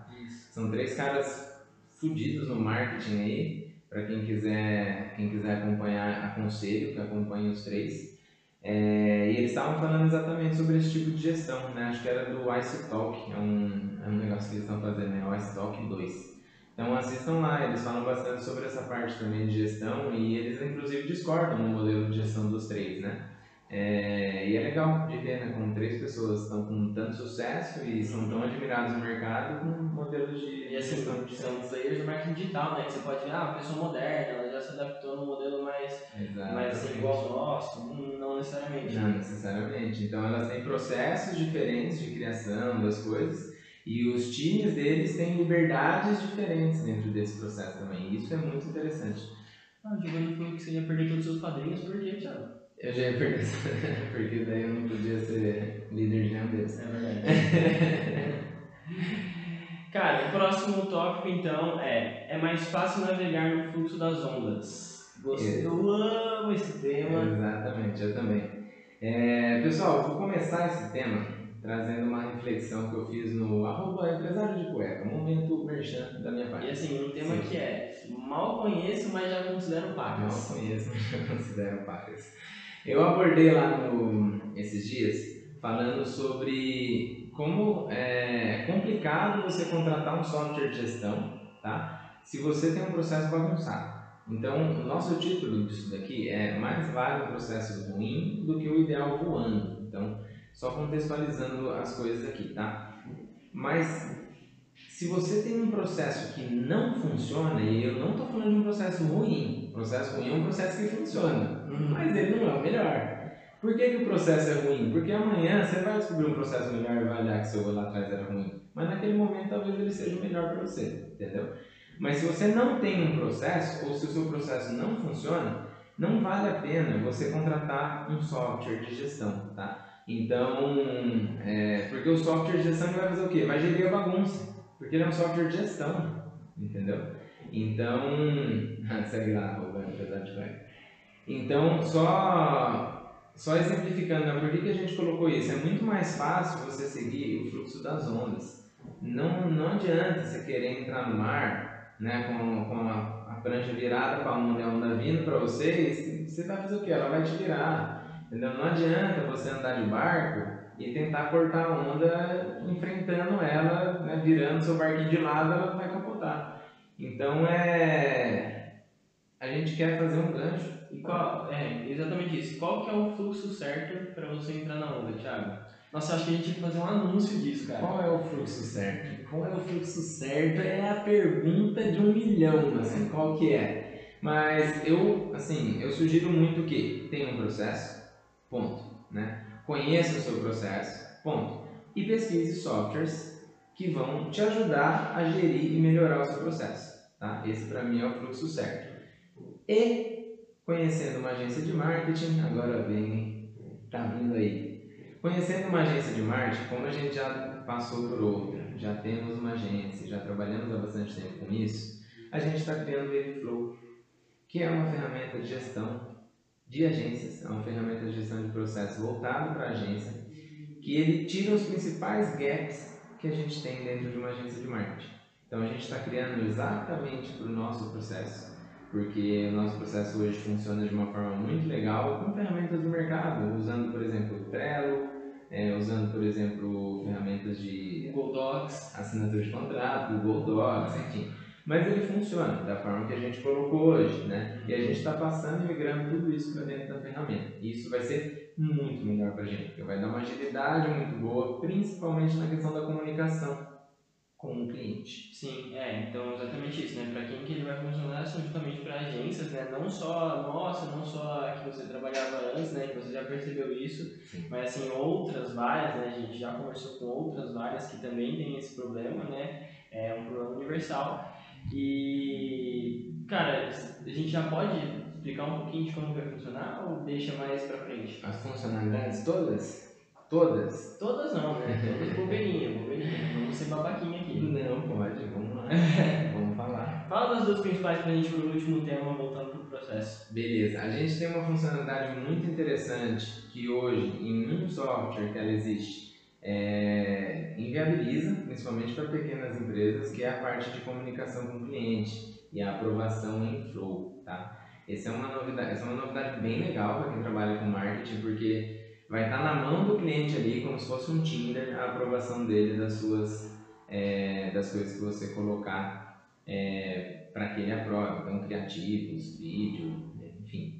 São três caras fudidos no marketing aí. Para quem quiser, quem quiser acompanhar, aconselho que acompanhe os três. É, e eles estavam falando exatamente sobre esse tipo de gestão, né? Acho que era do Ice Talk, é um, é um negócio que eles estão fazendo, né? O Ice Talk 2. Então assistam lá, eles falam bastante sobre essa parte também de gestão e eles inclusive discordam no modelo de gestão dos três, né? É, e é legal de ver, né, como três pessoas estão com tanto sucesso e são tão admirados no mercado com modelos de E assim, são players do marketing digital, né? Que você pode ver, ah, uma pessoa moderna, ela já se adaptou no modelo mais, mais assim, igual ao nosso, não necessariamente. Não necessariamente. Então elas têm processos diferentes de criação das coisas e os times deles têm liberdades diferentes dentro desse processo também. E isso é muito interessante. Ah, o Giovanni falou que você ia perder todos os seus padrinhos, por quê, Thiago? Eu já ia perder, porque daí eu não podia ser líder de nenhum deles. É verdade. Cara, o próximo tópico então é: é mais fácil navegar no fluxo das ondas. Você, é. eu amo esse tema. Exatamente, eu também. É, pessoal, vou começar esse tema trazendo uma reflexão que eu fiz no arroba empresário de cueca, momento merchan da minha parte. E assim, um tema Sim. que é mal conheço, mas já considero pacas. Mal conheço, mas já considero pacas. Eu abordei lá no, esses dias falando sobre como é complicado você contratar um software de gestão, tá? Se você tem um processo bagunçado. Então, o nosso título disso daqui é mais vale um processo ruim do que o ideal voando. Então, só contextualizando as coisas aqui, tá? Mas se você tem um processo que não funciona, e eu não estou falando de um processo ruim, processo ruim é um processo que funciona, mas ele não é o melhor. Por que, que o processo é ruim? Porque amanhã você vai descobrir um processo melhor e vai olhar que seu lá atrás era ruim. Mas naquele momento talvez ele seja melhor para você, entendeu? Mas se você não tem um processo, ou se o seu processo não funciona, não vale a pena você contratar um software de gestão, tá? Então, é, porque o software de gestão vai fazer o quê? Vai gerir a bagunça, porque ele é um software de gestão, entendeu? Então, segue lá, Rubens, apesar de Então, só só exemplificando, né? por que, que a gente colocou isso? É muito mais fácil você seguir o fluxo das ondas. Não, não adianta você querer entrar no mar né, com, com a, a prancha virada para a onda e a onda vindo para você, você vai fazer o quê? Ela vai te virar. Entendeu? Não adianta você andar de barco e tentar cortar a onda enfrentando ela, né, virando seu barquinho de lado, ela vai capotar. Então é. A gente quer fazer um gancho e qual, é, exatamente isso. Qual que é o fluxo certo para você entrar na onda, Thiago? Nossa, acho que a gente tinha que fazer um anúncio disso, cara. Qual é o fluxo certo? Qual é o fluxo certo? É a pergunta de um milhão, assim, qual que é? Mas eu, assim, eu sugiro muito que tenha um processo, ponto, né? Conheça o seu processo, ponto. E pesquise softwares que vão te ajudar a gerir e melhorar o seu processo, tá? Esse para mim é o fluxo certo. E Conhecendo uma agência de marketing, agora vem, tá vindo aí. Conhecendo uma agência de marketing, como a gente já passou por outra, já temos uma agência, já trabalhamos há bastante tempo com isso, a gente está criando o Ediflow, que é uma ferramenta de gestão de agências, é uma ferramenta de gestão de processos voltado para a agência, que ele tira os principais gaps que a gente tem dentro de uma agência de marketing. Então a gente está criando exatamente para o nosso processo porque o nosso processo hoje funciona de uma forma muito legal com ferramentas do mercado, usando, por exemplo, o Trello, é, usando, por exemplo, ferramentas de Google Docs, assinatura de contrato, Google Docs, enfim. Mas ele funciona da forma que a gente colocou hoje, né? E a gente está passando e migrando tudo isso para dentro da ferramenta. E isso vai ser muito melhor para a gente, porque vai dar uma agilidade muito boa, principalmente na questão da comunicação com o cliente. Sim, é, então exatamente isso, né? Para quem que ele vai funcionar são justamente para agências, né? Não só nossa, não só a que você trabalhava antes, né? Que você já percebeu isso, Sim. mas assim outras várias, né? A gente já conversou com outras várias que também têm esse problema, né? É um problema universal. E cara, a gente já pode explicar um pouquinho de como vai funcionar ou deixa mais para frente? As funcionalidades todas? Todas? Todas não, né? Todas bobeirinha, bobeirinha. Vamos ser babaquinha aqui. Não, pode, vamos lá. vamos falar. Fala das duas principais pra gente pro último tema, voltando pro processo. Beleza. A gente tem uma funcionalidade muito interessante que hoje, em um software que ela existe, é, inviabiliza, principalmente para pequenas empresas, que é a parte de comunicação com o cliente e a aprovação em flow, tá? Essa é uma novidade, essa é uma novidade bem legal para quem trabalha com marketing, porque vai estar na mão do cliente ali, como se fosse um Tinder, a aprovação dele das suas é, das coisas que você colocar é, para que ele aprove. Então, criativos, vídeo, enfim,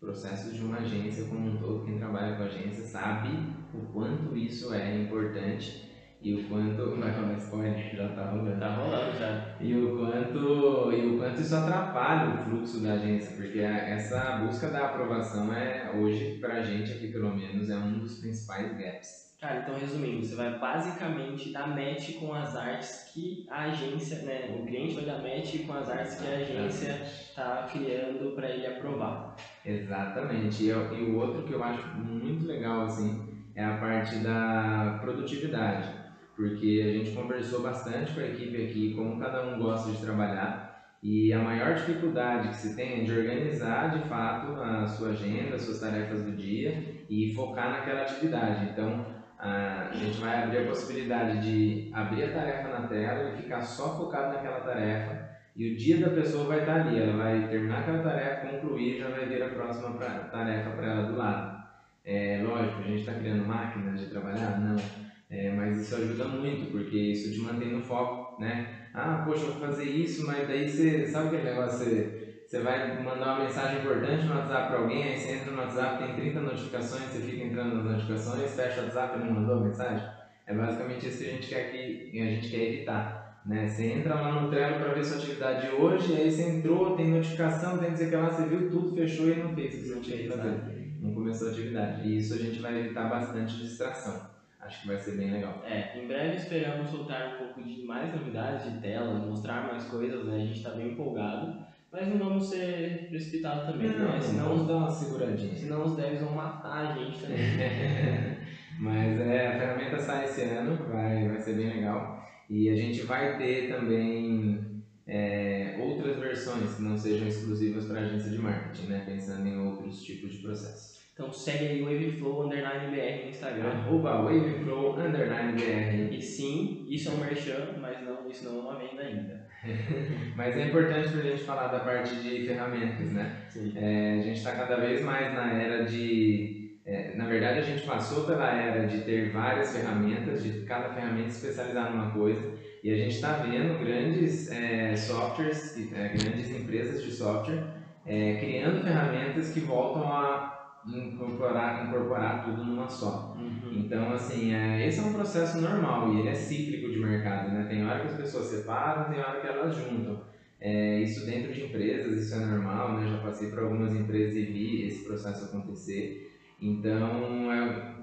processos de uma agência como um todo. Quem trabalha com agência sabe o quanto isso é importante e o quanto. Vai rolar spoiler, já tá rolando. Tá rolando já. E o quanto, e o quanto isso atrapalha o fluxo da agência, porque essa busca da aprovação é, hoje, pra gente aqui pelo menos, é um dos principais gaps. Cara, então resumindo, você vai basicamente dar match com as artes que a agência, né? O cliente vai dar match com as artes que a agência está criando para ele aprovar. Exatamente. E, e o outro que eu acho muito legal, assim, é a parte da produtividade porque a gente conversou bastante com a equipe aqui como cada um gosta de trabalhar e a maior dificuldade que se tem é de organizar de fato a sua agenda, as suas tarefas do dia e focar naquela atividade. Então a gente vai abrir a possibilidade de abrir a tarefa na tela e ficar só focado naquela tarefa e o dia da pessoa vai estar ali, ela vai terminar aquela tarefa, concluir já vai vir a próxima tarefa para ela do lado. É lógico, a gente está criando máquinas de trabalhar? Não é, mas isso ajuda muito, porque isso te mantém no foco, né? Ah, poxa, eu vou fazer isso, mas daí você, sabe aquele negócio, você, você vai mandar uma mensagem importante no WhatsApp para alguém, aí você entra no WhatsApp, tem 30 notificações, você fica entrando nas notificações, fecha o WhatsApp e não mandou a mensagem? É basicamente isso que a gente quer, que, a gente quer evitar. Né? Você entra lá no Trello para ver sua atividade de hoje, aí você entrou, tem notificação, tem que dizer que lá, você viu tudo, fechou e não fez o que você tinha que fazer. Não começou a atividade. E isso a gente vai evitar bastante distração. Acho que vai ser bem legal. É, em breve esperamos soltar um pouco de mais novidades de telas, mostrar mais coisas, né? A gente está bem empolgado, mas não vamos ser precipitados também, não, né? Senão, vamos dar uma seguradinha. Senão os devs vão matar a gente também. Mas é, a ferramenta sai esse ano, vai, vai ser bem legal. E a gente vai ter também é, outras versões que não sejam exclusivas para a agência de marketing, né? pensando em outros tipos de processos. Então segue aí o Waveflow Underline BR no Instagram. Arroba Waveflow Underline BR. E sim, isso é um merchan, mas não, isso não é uma venda ainda. mas é importante para a gente falar da parte de ferramentas, né? É, a gente está cada vez mais na era de. É, na verdade, a gente passou pela era de ter várias ferramentas, de cada ferramenta especializar numa coisa, e a gente está vendo grandes é, softwares, é, grandes empresas de software é, criando ferramentas que voltam a incorporar, incorporar tudo numa só. Uhum. Então, assim, é, esse é um processo normal e ele é cíclico de mercado, né? Tem hora que as pessoas separam, tem hora que elas juntam. É, isso dentro de empresas, isso é normal, né? Já passei por algumas empresas e vi esse processo acontecer. Então, é,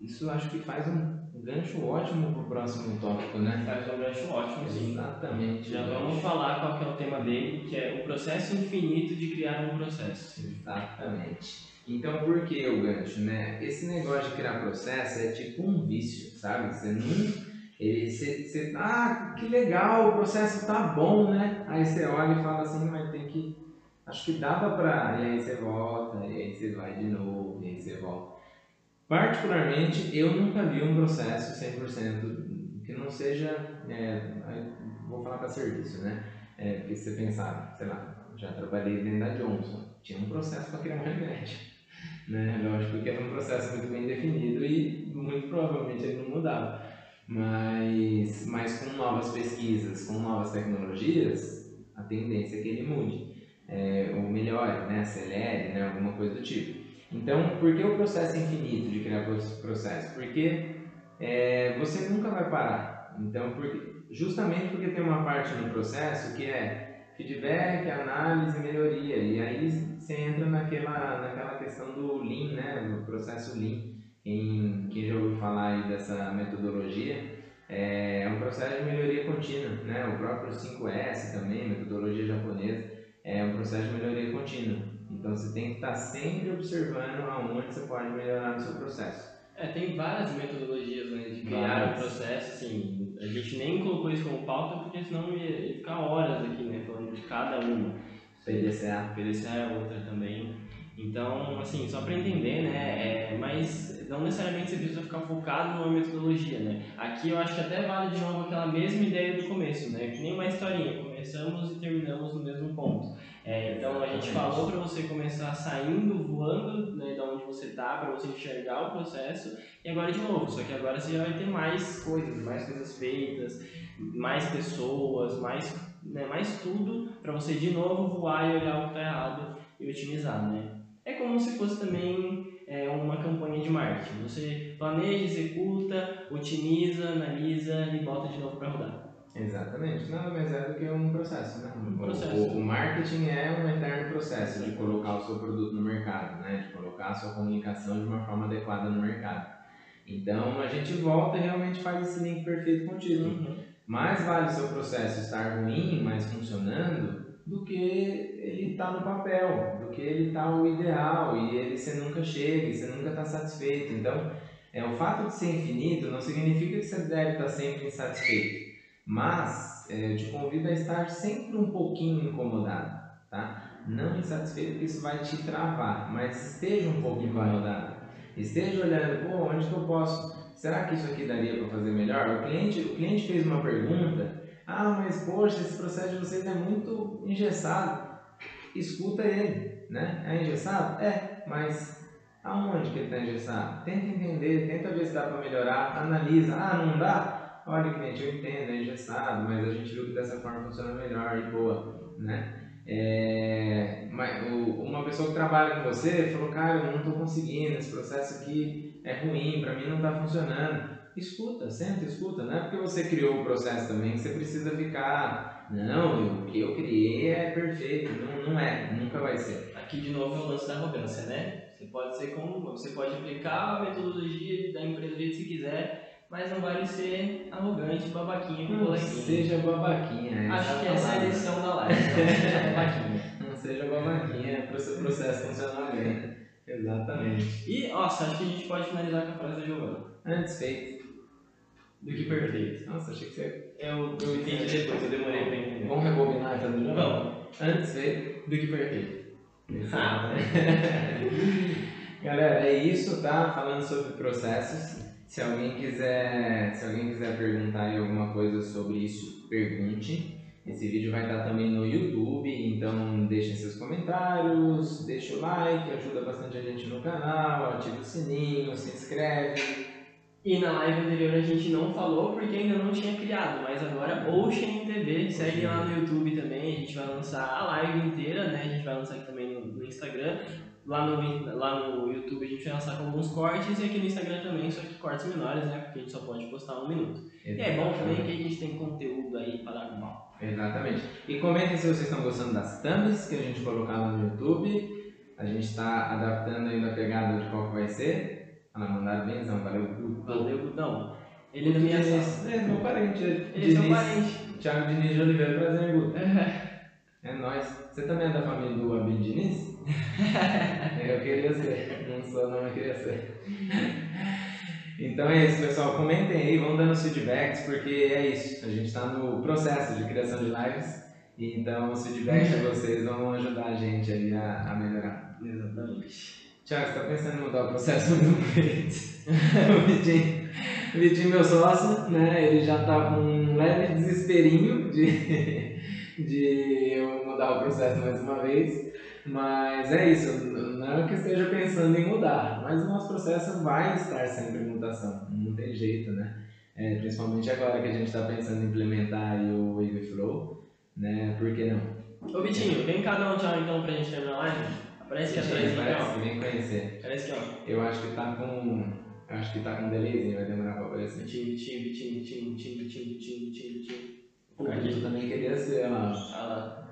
isso acho que faz um gancho ótimo para o próximo tópico, né? Faz um gancho ótimo, sim. Exatamente. Já vamos falar qual é o tema dele, que é o processo infinito de criar um processo. Exatamente. Então, por que o gancho, né? Esse negócio de criar processo é tipo um vício, sabe? Você não... Ele, você, você, ah, que legal, o processo tá bom, né? Aí você olha e fala assim, mas tem que... Acho que dava pra... E aí você volta, e aí você vai de novo, e aí você volta. Particularmente, eu nunca vi um processo 100% que não seja... É, vou falar para serviço, né? É, porque se você pensar, sei lá, já trabalhei dentro da Johnson, tinha um processo para criar um remédio. Né? Lógico que era um processo muito bem definido e muito provavelmente ele não mudava. Mas, mas com novas pesquisas, com novas tecnologias, a tendência é que ele mude. É, ou melhore, né? acelere, né? alguma coisa do tipo. Então, por que o processo infinito de criar processo? Porque é, você nunca vai parar. Então, justamente porque tem uma parte no processo que é feedback, análise, melhoria. E aí você entra naquela, naquela questão do Lean, né? No processo Lean. Quem, quem já ouviu falar aí dessa metodologia, é um processo de melhoria contínua, né? O próprio 5S também, metodologia japonesa, é um processo de melhoria contínua. Então você tem que estar sempre observando aonde você pode melhorar no seu processo. É, tem várias metodologias né, de criar um processo, assim, a gente nem colocou isso como pauta porque senão ia, ia ficar horas aqui, né, falando de cada uma. PDCA. PDCA é outra também. Então, assim, só para entender, né, é, mas não necessariamente você precisa ficar focado numa metodologia, né. Aqui eu acho que até vale de novo aquela mesma ideia do começo, né, que nem uma historinha, começamos e terminamos no mesmo ponto. É, então a gente falou para você começar saindo, voando né, da onde você está, para você enxergar o processo, e agora de novo, só que agora você já vai ter mais coisas, mais coisas feitas, mais pessoas, mais, né, mais tudo, para você de novo voar e olhar o que está errado e otimizar. Né? É como se fosse também é, uma campanha de marketing. Você planeja, executa, otimiza, analisa e bota de novo para rodar. Exatamente, nada mais é do que um processo, né? Um processo. O, o, marketing é um eterno processo de colocar o seu produto no mercado, né? De colocar a sua comunicação de uma forma adequada no mercado. Então a gente volta e realmente faz esse link perfeito contigo. Uhum. Mais vale o seu processo estar ruim, mas funcionando, do que ele estar tá no papel, do que ele estar tá o ideal e ele você nunca chega, você nunca está satisfeito. Então, é, o fato de ser infinito não significa que você deve estar tá sempre insatisfeito. Mas é, te convido a estar sempre um pouquinho incomodado, tá? Não insatisfeito, porque isso vai te travar, mas esteja um pouco incomodado. Esteja olhando, pô, onde que eu posso? Será que isso aqui daria para fazer melhor? O cliente, o cliente fez uma pergunta, ah, mas poxa, esse processo de vocês é muito engessado. Escuta ele, né? É engessado? É, mas aonde que ele está engessado? Tenta entender, tenta ver se dá para melhorar, analisa. Ah, não dá? Olha cliente, eu entendo, é engessado, mas a gente viu que dessa forma funciona melhor e boa, né? É, uma pessoa que trabalha com você falou, cara, eu não estou conseguindo, esse processo aqui é ruim, para mim não está funcionando. Escuta, senta, escuta. Não é porque você criou o processo também que você precisa ficar, não, o que eu criei é perfeito. Não, não é, nunca vai ser. Aqui de novo é o lance da arrogância, né? Você pode ser como, você pode aplicar a metodologia da empresa do jeito que você quiser, mas não vale ser arrogante, babaquinha com Não seja babaquinha. É Acho que essa é a lição da live. Não seja babaquinha. Não seja babaquinha para o seu processo funcionar bem. Exatamente. E, nossa, acho que a gente pode finalizar com a frase da Giovana. Antes feito. Do que perfeito. Nossa, achei que você. Eu, eu entendi depois, eu demorei pra entender. Vamos rebobinar fazer de novo? Vamos. Antes feito. Do que perfeito. Galera, é isso, tá? Falando sobre processos. Se alguém quiser, se alguém quiser perguntar alguma coisa sobre isso, pergunte. Esse vídeo vai estar também no YouTube, então deixem seus comentários, deixa o like, ajuda bastante a gente no canal, ativa o sininho, se inscreve. E na live anterior a gente não falou porque ainda não tinha criado, mas agora Ocean TV, segue lá no YouTube também, a gente vai lançar a live inteira, né? A gente vai lançar aqui também no, no Instagram. Lá no, lá no YouTube a gente vai lançar com alguns cortes e aqui no Instagram também, só que cortes menores, né? Porque a gente só pode postar um minuto. E é bom também que a gente tem conteúdo aí para dar mal. Exatamente. E comentem se vocês estão gostando das thumbs que a gente colocar no YouTube. A gente está adaptando ainda a pegada de qual que vai ser. Ah, mandaram benzão, valeu, Guto. Valeu, Gudão. Ele da minha sala. É, meu parente. Ele é seu parente. Thiago Diniz de Oliveira, prazer, Guto. É nóis. Você também é da família do Abid Diniz? eu queria ser. Não sou, não, eu queria ser. Então é isso, pessoal. Comentem aí, vão dando os feedbacks, porque é isso. A gente está no processo de criação de lives. Então os feedbacks de vocês vão ajudar a gente aí a, a melhorar. Exatamente. Tiago, você está pensando em mudar o processo do o Vitinho, o Vitinho, meu sócio, né? Ele já está com um leve desesperinho de, de eu mudar o processo mais uma vez. Mas é isso, não é que esteja pensando em mudar, mas o nosso processo vai estar sempre em mutação, não tem jeito, né? É, principalmente agora que a gente está pensando em implementar o Waveflow, né? Por que não? Ô Vitinho, vem cá dar um tchau então pra gente terminar a live. Aparece que atrás Parece que vem conhecer. Aparece que ó. Eu acho que tá com. Acho que tá com um delayzinho, vai demorar pra aparecer. Vitinho, Vitinho, Vitinho, Vitinho, Vitinho, Vitinho, Vitinho, Vitinho. O Guto também queria ser Ah lá.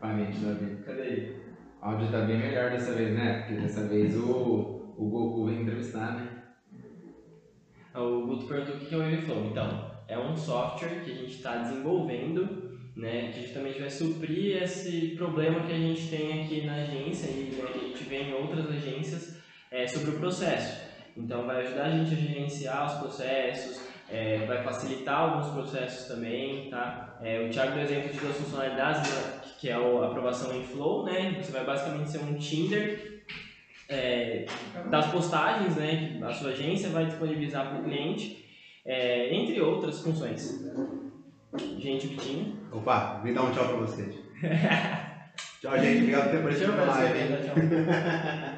parente da. Cadê ele? O áudio tá bem melhor dessa vez, né? Porque dessa vez o, o Goku vem entrevistar, né? Ah, O Guto perguntou o que é o Waveflow. Então, é um software que a gente está desenvolvendo, né, que justamente vai suprir esse problema que a gente tem aqui na agência e né, a gente vê em outras agências é, sobre o processo. Então, vai ajudar a gente a gerenciar os processos, é, vai facilitar alguns processos também, tá? É, o Thiago deu exemplo de duas funcionalidades, né, que é a aprovação em Flow, né? Você vai basicamente ser um Tinder é, das postagens, né, que a sua agência vai disponibilizar para o cliente, é, entre outras funções. Gente, Vitinho. Opa, vim dar um tchau pra vocês. tchau, gente. Obrigado por ter aparecido na live. Tchau.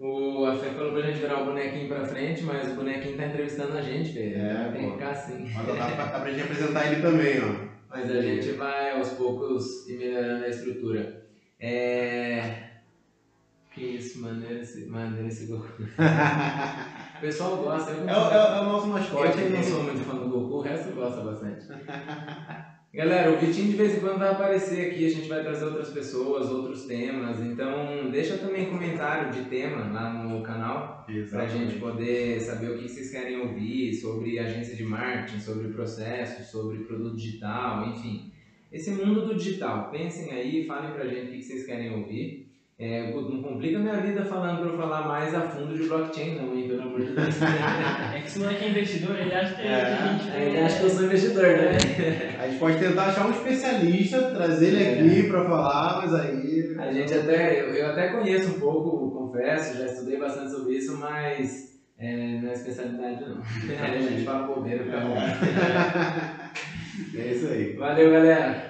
O a Fê falou pra gente virar o bonequinho pra frente, mas o bonequinho tá entrevistando a gente, velho. É, Tem que ficar assim. Mas dá pra, dá pra gente apresentar ele também, ó. Mas a gente vai aos poucos ir melhorando a estrutura. É. Que isso, maneiro esse, maneiro esse Goku. O pessoal gosta. Eu, É, é é o nosso eu mascote. que não aqui. sou muito fã do Goku, o resto gosta bastante. Galera, o Vitinho de vez em quando vai aparecer aqui, a gente vai trazer outras pessoas, outros temas. Então, deixa também comentário de tema lá no canal. pra Exatamente. gente poder saber o que vocês querem ouvir sobre agência de marketing, sobre processo, sobre produto digital, enfim. Esse mundo do digital, pensem aí, falem pra gente o que vocês querem ouvir. É, não complica minha vida falando pra eu falar mais a fundo de blockchain não, hein, pelo amor de Deus. É que esse moleque é investidor, ele acha que É, a gente tem... Ele acha que eu sou investidor, né? A gente pode tentar achar um especialista, trazer ele aqui pra falar, mas aí. A gente até, eu, eu até conheço um pouco, confesso, já estudei bastante sobre isso, mas é, não é especialidade não. A gente fala bobeira, fica bom. É isso aí. Valeu, galera!